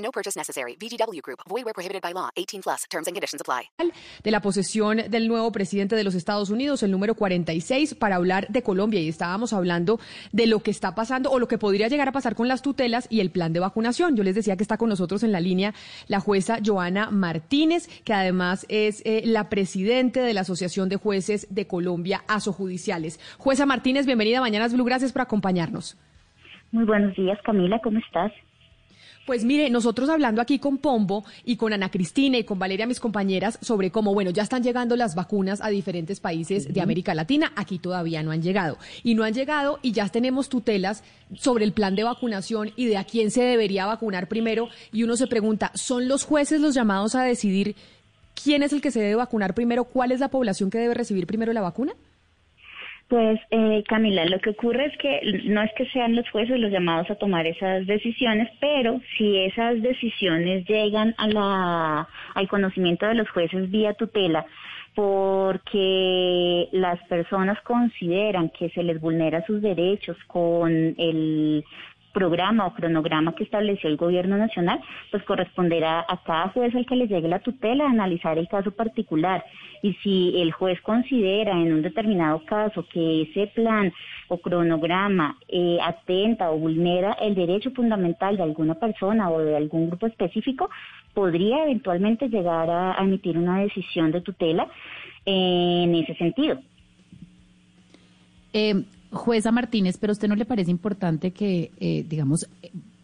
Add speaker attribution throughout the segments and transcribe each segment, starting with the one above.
Speaker 1: No purchase necessary. VGW Group. Void where prohibited by law. 18 plus. Terms and conditions apply.
Speaker 2: de la posesión del nuevo presidente de los Estados Unidos, el número 46, para hablar de Colombia. Y estábamos hablando de lo que está pasando o lo que podría llegar a pasar con las tutelas y el plan de vacunación. Yo les decía que está con nosotros en la línea la jueza Joana Martínez, que además es eh, la presidente de la Asociación de Jueces de Colombia, Asojudiciales. Jueza Martínez, bienvenida a Mañanas Blue. Gracias por acompañarnos.
Speaker 3: Muy buenos días, Camila. ¿Cómo estás?
Speaker 2: Pues mire, nosotros hablando aquí con Pombo y con Ana Cristina y con Valeria, mis compañeras, sobre cómo, bueno, ya están llegando las vacunas a diferentes países de América Latina, aquí todavía no han llegado. Y no han llegado y ya tenemos tutelas sobre el plan de vacunación y de a quién se debería vacunar primero. Y uno se pregunta, ¿son los jueces los llamados a decidir quién es el que se debe vacunar primero? ¿Cuál es la población que debe recibir primero la vacuna?
Speaker 3: Pues eh, Camila, lo que ocurre es que no es que sean los jueces los llamados a tomar esas decisiones, pero si esas decisiones llegan a la, al conocimiento de los jueces vía tutela, porque las personas consideran que se les vulnera sus derechos con el programa o cronograma que estableció el gobierno nacional, pues corresponderá a cada juez al que le llegue la tutela analizar el caso particular. Y si el juez considera en un determinado caso que ese plan o cronograma eh, atenta o vulnera el derecho fundamental de alguna persona o de algún grupo específico, podría eventualmente llegar a, a emitir una decisión de tutela en ese sentido.
Speaker 4: Eh, Jueza Martínez, pero a usted no le parece importante que, eh, digamos,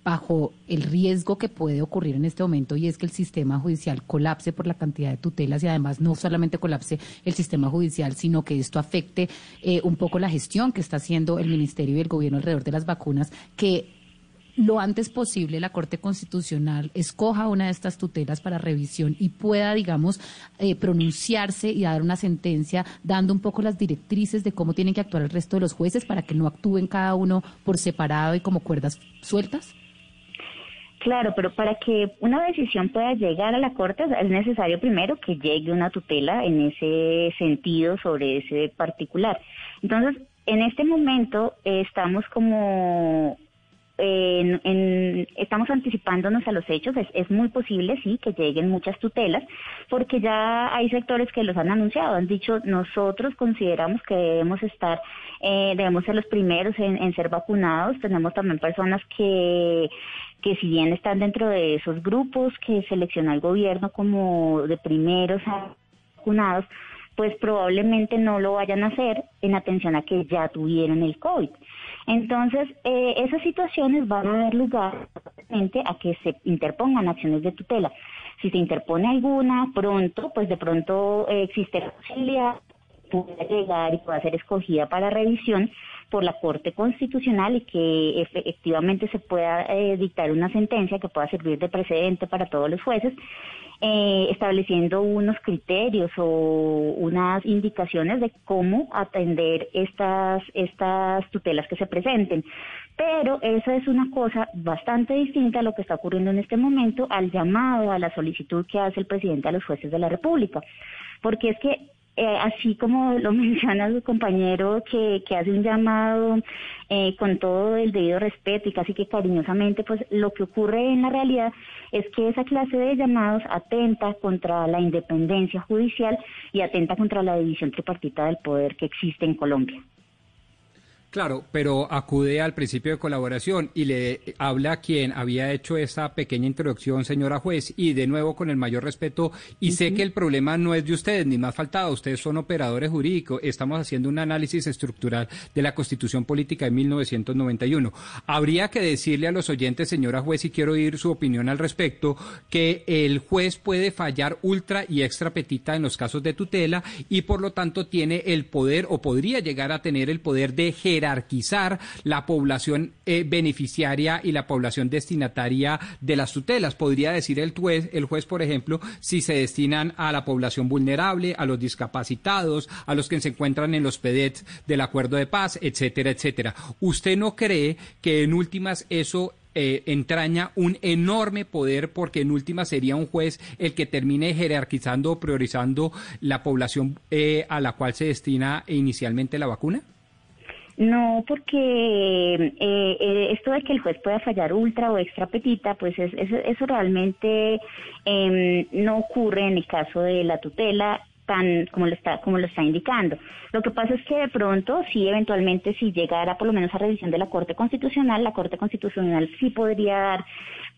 Speaker 4: bajo el riesgo que puede ocurrir en este momento y es que el sistema judicial colapse por la cantidad de tutelas y además no solamente colapse el sistema judicial, sino que esto afecte eh, un poco la gestión que está haciendo el Ministerio y el Gobierno alrededor de las vacunas, que lo antes posible la Corte Constitucional escoja una de estas tutelas para revisión y pueda, digamos, eh, pronunciarse y dar una sentencia dando un poco las directrices de cómo tienen que actuar el resto de los jueces para que no actúen cada uno por separado y como cuerdas sueltas?
Speaker 3: Claro, pero para que una decisión pueda llegar a la Corte es necesario primero que llegue una tutela en ese sentido sobre ese particular. Entonces, en este momento eh, estamos como en, estamos anticipándonos a los hechos, es, es, muy posible, sí, que lleguen muchas tutelas, porque ya hay sectores que los han anunciado, han dicho, nosotros consideramos que debemos estar, eh, debemos ser los primeros en, ser vacunados, tenemos también personas que, que si bien están dentro de esos grupos que selecciona el gobierno como de primeros vacunados, pues probablemente no lo vayan a hacer en atención a que ya tuvieron el COVID. Entonces, eh, esas situaciones van a dar lugar a que se interpongan acciones de tutela. Si se interpone alguna pronto, pues de pronto eh, existe la posibilidad pueda llegar y pueda ser escogida para revisión por la Corte Constitucional y que efectivamente se pueda eh, dictar una sentencia que pueda servir de precedente para todos los jueces eh, estableciendo unos criterios o unas indicaciones de cómo atender estas, estas tutelas que se presenten. Pero eso es una cosa bastante distinta a lo que está ocurriendo en este momento al llamado, a la solicitud que hace el presidente a los jueces de la República. Porque es que eh, así como lo menciona su compañero que, hace un llamado eh, con todo el debido respeto y casi que cariñosamente, pues lo que ocurre en la realidad es que esa clase de llamados atenta contra la independencia judicial y atenta contra la división tripartita del poder que existe en Colombia.
Speaker 5: Claro, pero acude al principio de colaboración y le habla a quien había hecho esa pequeña introducción, señora juez, y de nuevo con el mayor respeto, y sé que el problema no es de ustedes, ni más faltado, ustedes son operadores jurídicos, estamos haciendo un análisis estructural de la Constitución Política de 1991. Habría que decirle a los oyentes, señora juez, y quiero oír su opinión al respecto, que el juez puede fallar ultra y extra petita en los casos de tutela y por lo tanto tiene el poder o podría llegar a tener el poder de jerarquía jerarquizar la población eh, beneficiaria y la población destinataria de las tutelas. Podría decir el juez, el juez, por ejemplo, si se destinan a la población vulnerable, a los discapacitados, a los que se encuentran en los PEDET del acuerdo de paz, etcétera, etcétera. ¿Usted no cree que en últimas eso eh, entraña un enorme poder porque en última sería un juez el que termine jerarquizando o priorizando la población eh, a la cual se destina inicialmente la vacuna?
Speaker 3: No, porque eh, esto de que el juez pueda fallar ultra o extra petita, pues eso realmente em, no ocurre en el caso de la tutela tan como lo está como lo está indicando. Lo que pasa es que de pronto, sí, eventualmente, si llegara por lo menos a revisión de la Corte Constitucional, la Corte Constitucional sí podría dar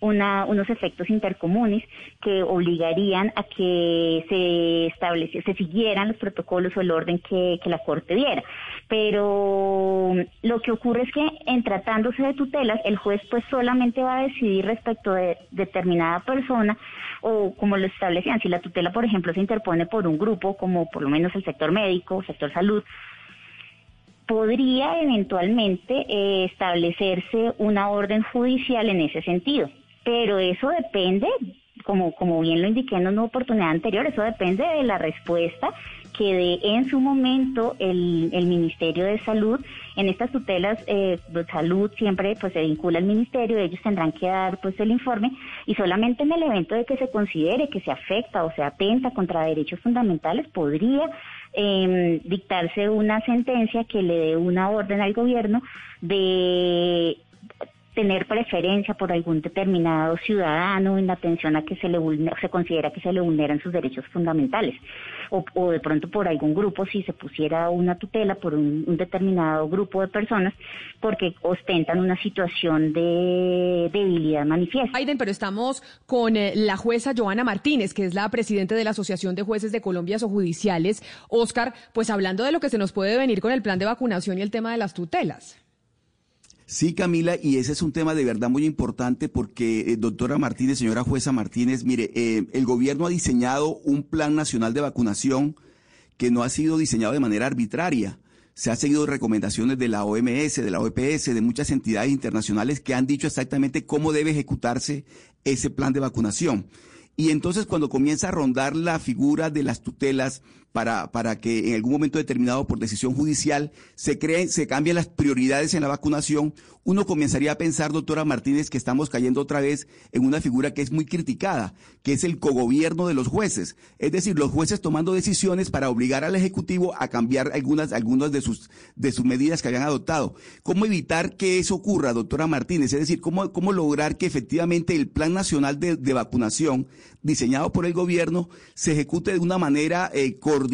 Speaker 3: una, unos efectos intercomunes que obligarían a que se estableciera, se siguieran los protocolos o el orden que la Corte diera. Pero lo que ocurre es que en tratándose de tutelas, el juez pues solamente va a decidir respecto de determinada persona o como lo establecían, si la tutela, por ejemplo, se interpone por un grupo, como por lo menos el sector médico, sector salud, podría eventualmente eh, establecerse una orden judicial en ese sentido. Pero eso depende, como, como bien lo indiqué en una oportunidad anterior, eso depende de la respuesta que de en su momento el, el Ministerio de Salud, en estas tutelas eh, salud siempre pues se vincula al Ministerio, ellos tendrán que dar pues el informe y solamente en el evento de que se considere que se afecta o se atenta contra derechos fundamentales podría eh, dictarse una sentencia que le dé una orden al gobierno de tener preferencia por algún determinado ciudadano en atención a que se le se considera que se le vulneran sus derechos fundamentales o, de pronto por algún grupo si se pusiera una tutela por un, determinado grupo de personas porque ostentan una situación de debilidad manifiesta.
Speaker 2: Aiden, pero estamos con eh, la jueza Joana Martínez, que es la presidenta de la Asociación de Jueces de Colombia o Judiciales. Oscar, pues hablando de lo que se nos puede venir con el plan de vacunación y el tema de las tutelas.
Speaker 6: Sí, Camila, y ese es un tema de verdad muy importante porque, eh, doctora Martínez, señora jueza Martínez, mire, eh, el gobierno ha diseñado un plan nacional de vacunación que no ha sido diseñado de manera arbitraria. Se ha seguido recomendaciones de la OMS, de la OPS, de muchas entidades internacionales que han dicho exactamente cómo debe ejecutarse ese plan de vacunación. Y entonces cuando comienza a rondar la figura de las tutelas para, para que en algún momento determinado por decisión judicial se creen, se cambien las prioridades en la vacunación, uno comenzaría a pensar, doctora Martínez, que estamos cayendo otra vez en una figura que es muy criticada, que es el cogobierno de los jueces. Es decir, los jueces tomando decisiones para obligar al Ejecutivo a cambiar algunas, algunas de sus, de sus medidas que habían adoptado. ¿Cómo evitar que eso ocurra, doctora Martínez? Es decir, ¿cómo, cómo lograr que efectivamente el Plan Nacional de, vacunación diseñado por el gobierno se ejecute de una manera eh, coordinada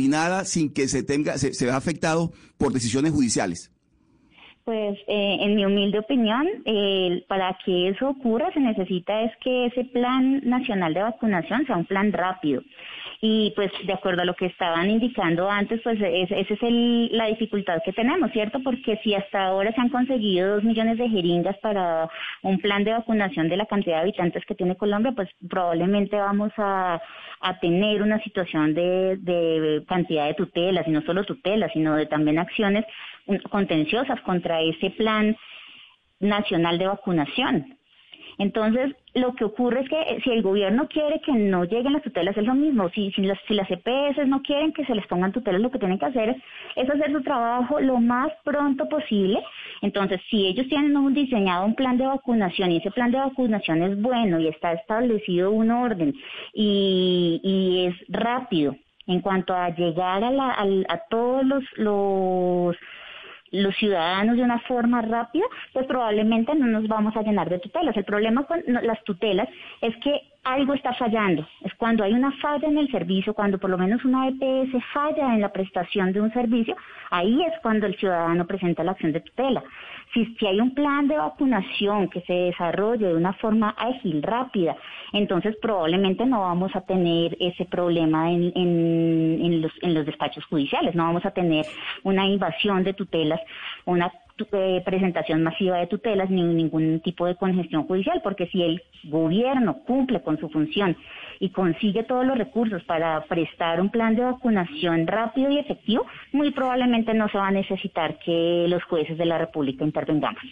Speaker 6: sin que se tenga, se, se vea afectado por decisiones judiciales?
Speaker 3: Pues eh, en mi humilde opinión, para que eso ocurra se necesita es que ese plan nacional de vacunación sea un plan rápido. Y pues de acuerdo a lo que estaban indicando antes, pues esa es la dificultad que tenemos, ¿cierto? Porque si hasta ahora se han conseguido dos millones de jeringas para un plan de vacunación de la cantidad de habitantes que tiene Colombia, pues probablemente vamos a, tener una situación de, de cantidad de tutelas, y no solo tutelas, sino de también acciones contenciosas contra ese plan nacional de vacunación. Entonces, lo que ocurre es que eh, si el gobierno quiere que no lleguen las tutelas, es lo mismo. Si, si, las, si las EPS no quieren que se les pongan tutelas, lo que tienen que hacer es, hacer su trabajo lo más pronto posible. Entonces, si ellos tienen un, diseñado un plan de vacunación y ese plan de vacunación es bueno y está establecido un orden y, y es rápido en cuanto a llegar a, la, a, a todos los, los los ciudadanos de una forma rápida, pues probablemente no nos vamos a llenar de tutelas. El problema con las tutelas es que algo está fallando. Es cuando hay una falla en el servicio, cuando por lo menos una EPS falla en la prestación de un servicio, ahí es cuando el ciudadano presenta la acción de tutela. Si, hay un plan de vacunación que se desarrolle de una forma ágil, rápida, entonces probablemente no vamos a tener ese problema en, en, los, en los despachos judiciales, no vamos a tener una invasión de tutelas, una eh, presentación masiva de tutelas ni ningún tipo de congestión judicial, porque si el gobierno cumple con su función y consigue todos los recursos para prestar un plan de vacunación rápido y efectivo, muy probablemente no se va a necesitar que los jueces de la República intervengamos.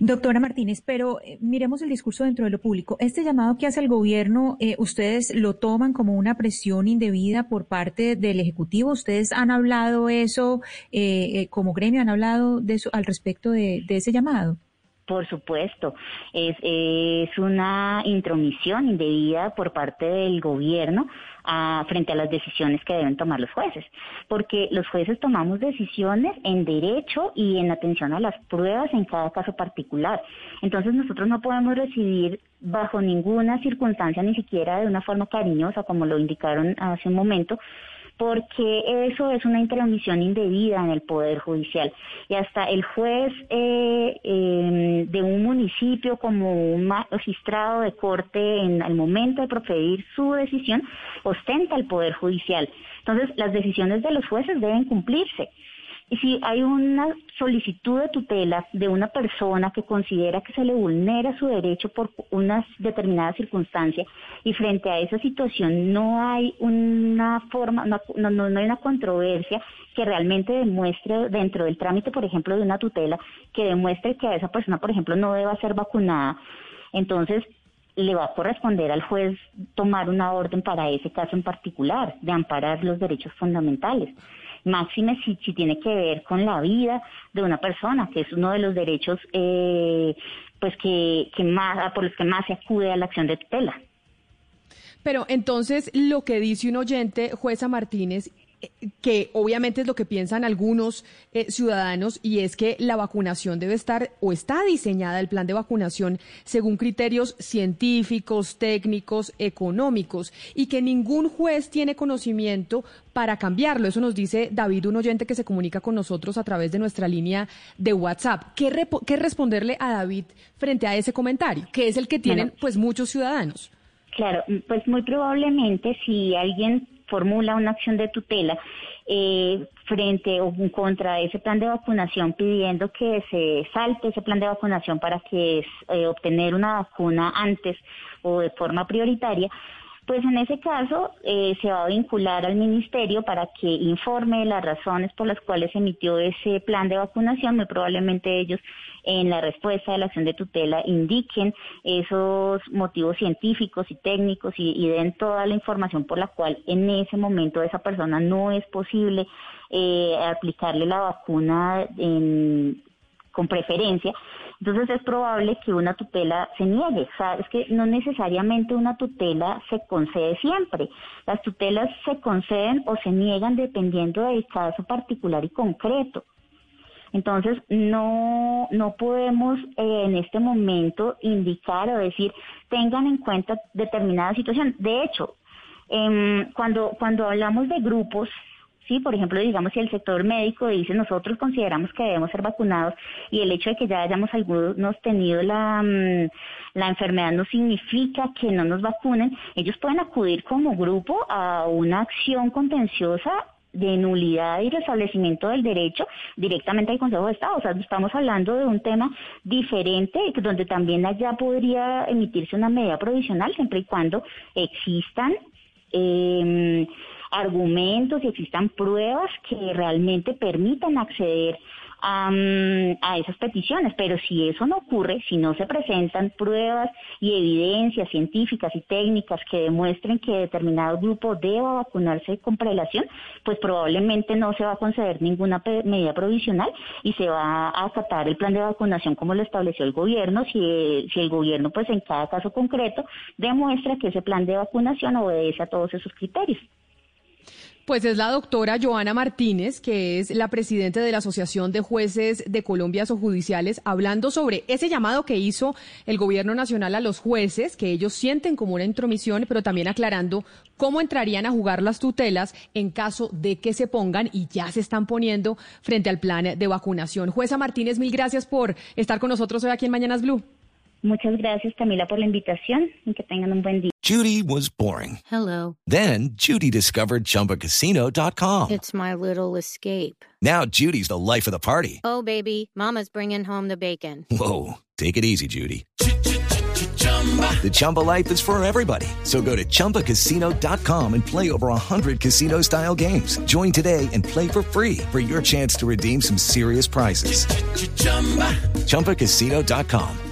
Speaker 7: Doctora Martínez, pero eh, miremos el discurso dentro de lo público. Este llamado que hace el gobierno, eh, ¿ustedes lo toman como una presión indebida por parte del Ejecutivo? ¿Ustedes han hablado eso eh, como gremio? ¿Han hablado de eso al respecto de ese llamado?
Speaker 3: Por supuesto, es, una intromisión indebida por parte del gobierno a, frente a las decisiones que deben tomar los jueces, porque los jueces tomamos decisiones en derecho y en atención a las pruebas en cada caso particular. Entonces nosotros no podemos recibir bajo ninguna circunstancia, ni siquiera de una forma cariñosa, como lo indicaron hace un momento, porque eso es una intermisión indebida en el Poder Judicial. Y hasta el juez eh, em, de un municipio como un magistrado de corte en el momento de proferir su decisión ostenta el Poder Judicial. Entonces, las decisiones de los jueces deben cumplirse. Y si hay una solicitud de tutela de una persona que considera que se le vulnera su derecho por una determinada circunstancia y frente a esa situación no hay una forma, no, no, hay una controversia que realmente demuestre dentro del trámite, por ejemplo, de una tutela, que demuestre que a esa persona, por ejemplo, no deba ser vacunada, entonces le va a corresponder al juez tomar una orden para ese caso en particular, de amparar los derechos fundamentales máxime si, si tiene que ver con la vida de una persona, que es uno de los derechos eh, pues que, que más, por los que más se acude a la acción de tutela.
Speaker 2: Pero entonces lo que dice un oyente, jueza Martínez, que obviamente es lo que piensan algunos eh, ciudadanos y es que la vacunación debe estar o está diseñada el plan de vacunación según criterios científicos, técnicos, económicos y que ningún juez tiene conocimiento para cambiarlo. Eso nos dice David, un oyente que se comunica con nosotros a través de nuestra línea de WhatsApp. ¿Qué, qué responderle a David frente a ese comentario? Que es el que tienen pues muchos ciudadanos.
Speaker 3: Claro, pues muy probablemente si alguien formula una acción de tutela eh, frente o contra ese plan de vacunación pidiendo que se salte ese plan de vacunación para que eh, obtener una vacuna antes o de forma prioritaria, pues en ese caso eh, se va a vincular al ministerio para que informe las razones por las cuales emitió ese plan de vacunación. Muy probablemente ellos en la respuesta de la acción de tutela indiquen esos motivos científicos y técnicos y, den toda la información por la cual en ese momento esa persona no es posible eh, aplicarle la vacuna con preferencia entonces es probable que una tutela se niegue. Es que no necesariamente una tutela se concede siempre. Las tutelas se conceden o se niegan dependiendo del caso particular y concreto. Entonces, no, no podemos eh, en este momento indicar o decir, tengan en cuenta determinada situación. De hecho, em, cuando, cuando hablamos de grupos, Sí, por ejemplo, digamos si el sector médico dice nosotros consideramos que debemos ser vacunados y el hecho de que ya hayamos algunos tenido la, mm, la enfermedad no significa que no nos vacunen, ellos pueden acudir como grupo a una acción contenciosa de nulidad y restablecimiento del derecho directamente al Consejo de Estado. O sea, estamos hablando de un tema diferente, donde también allá podría emitirse una medida provisional siempre y cuando existan eh, argumentos y existan pruebas que realmente permitan acceder a, esas peticiones. Pero si eso no ocurre, si no se presentan pruebas y evidencias científicas y técnicas que demuestren que determinado grupo deba vacunarse con prelación, pues probablemente no se va a conceder ninguna medida provisional y se va a acatar el plan de vacunación como lo estableció el gobierno, si, si el gobierno pues en cada caso concreto demuestra que ese plan de vacunación obedece a todos esos criterios.
Speaker 2: Pues es la doctora Joana Martínez, que es la presidenta de la Asociación de Jueces de Colombia o Judiciales, hablando sobre ese llamado que hizo el Gobierno Nacional a los jueces, que ellos sienten como una intromisión, pero también aclarando cómo entrarían a jugar las tutelas en caso de que se pongan y ya se están poniendo frente al plan de vacunación. Jueza Martínez, mil gracias por estar con nosotros hoy aquí en Mañanas Blue.
Speaker 3: Muchas gracias, Camila, por la invitación y que tengan un buen día.
Speaker 8: Judy was boring.
Speaker 9: Hello.
Speaker 8: Then, Judy discovered chumbacasino.com.
Speaker 9: It's my little escape.
Speaker 8: Now, Judy's the life of the party.
Speaker 9: Oh, baby, Mama's bringing home the bacon.
Speaker 8: Whoa. Take it easy, Judy. The Chumba life is for everybody. So go to ChumbaCasino.com and play over 100 casino style games. Join today and play for free for your chance to redeem some serious prizes. ChumbaCasino.com.